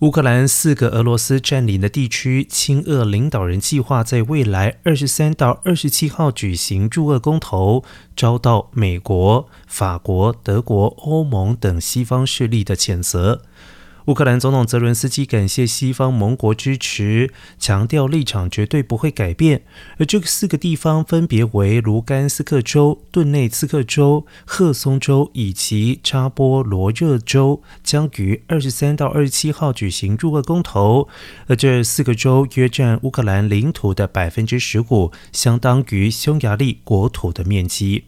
乌克兰四个俄罗斯占领的地区亲俄领导人计划在未来二十三到二十七号举行驻俄公投，遭到美国、法国、德国、欧盟等西方势力的谴责。乌克兰总统泽伦斯基感谢西方盟国支持，强调立场绝对不会改变。而这四个地方分别为卢甘斯克州、顿内茨克州、赫松州以及扎波罗热州，将于二十三到二十七号举行入俄公投。而这四个州约占乌克兰领土的百分之十五，相当于匈牙利国土的面积。